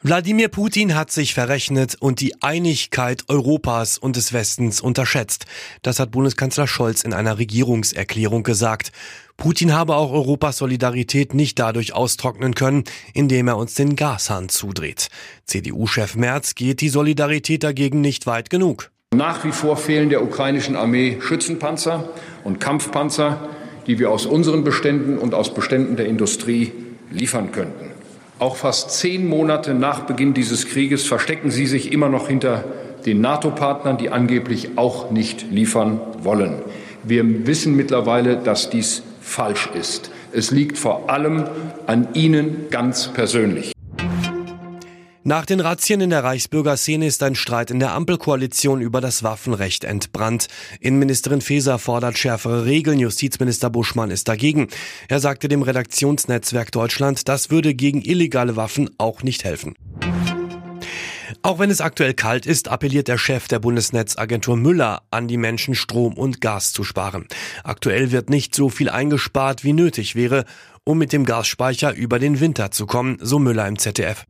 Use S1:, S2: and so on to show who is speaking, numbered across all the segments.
S1: Wladimir Putin hat sich verrechnet und die Einigkeit Europas und des Westens unterschätzt. Das hat Bundeskanzler Scholz in einer Regierungserklärung gesagt. Putin habe auch Europas Solidarität nicht dadurch austrocknen können, indem er uns den Gashahn zudreht. CDU-Chef Merz geht die Solidarität dagegen nicht weit genug.
S2: Nach wie vor fehlen der ukrainischen Armee Schützenpanzer und Kampfpanzer, die wir aus unseren Beständen und aus Beständen der Industrie liefern könnten. Auch fast zehn Monate nach Beginn dieses Krieges verstecken sie sich immer noch hinter den NATO-Partnern, die angeblich auch nicht liefern wollen. Wir wissen mittlerweile, dass dies falsch ist. Es liegt vor allem an Ihnen ganz persönlich.
S1: Nach den Razzien in der Reichsbürgerszene ist ein Streit in der Ampelkoalition über das Waffenrecht entbrannt. Innenministerin Faeser fordert schärfere Regeln, Justizminister Buschmann ist dagegen. Er sagte dem Redaktionsnetzwerk Deutschland, das würde gegen illegale Waffen auch nicht helfen. Auch wenn es aktuell kalt ist, appelliert der Chef der Bundesnetzagentur Müller an die Menschen, Strom und Gas zu sparen. Aktuell wird nicht so viel eingespart, wie nötig wäre, um mit dem Gasspeicher über den Winter zu kommen, so Müller im ZDF.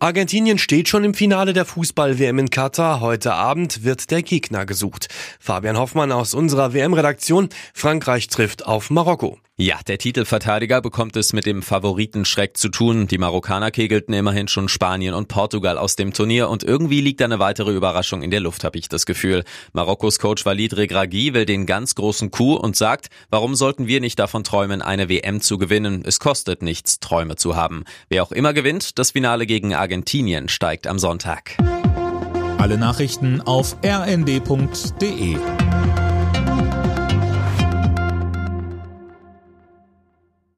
S1: Argentinien steht schon im Finale der Fußball-WM in Katar. Heute Abend wird der Gegner gesucht. Fabian Hoffmann aus unserer WM-Redaktion. Frankreich trifft auf Marokko.
S3: Ja, der Titelverteidiger bekommt es mit dem Favoritenschreck zu tun. Die Marokkaner kegelten immerhin schon Spanien und Portugal aus dem Turnier und irgendwie liegt eine weitere Überraschung in der Luft, habe ich das Gefühl. Marokkos Coach Walid Regragui will den ganz großen Coup und sagt, warum sollten wir nicht davon träumen, eine WM zu gewinnen? Es kostet nichts, Träume zu haben. Wer auch immer gewinnt, das Finale gegen Argentinien steigt am Sonntag.
S4: Alle Nachrichten auf rnd.de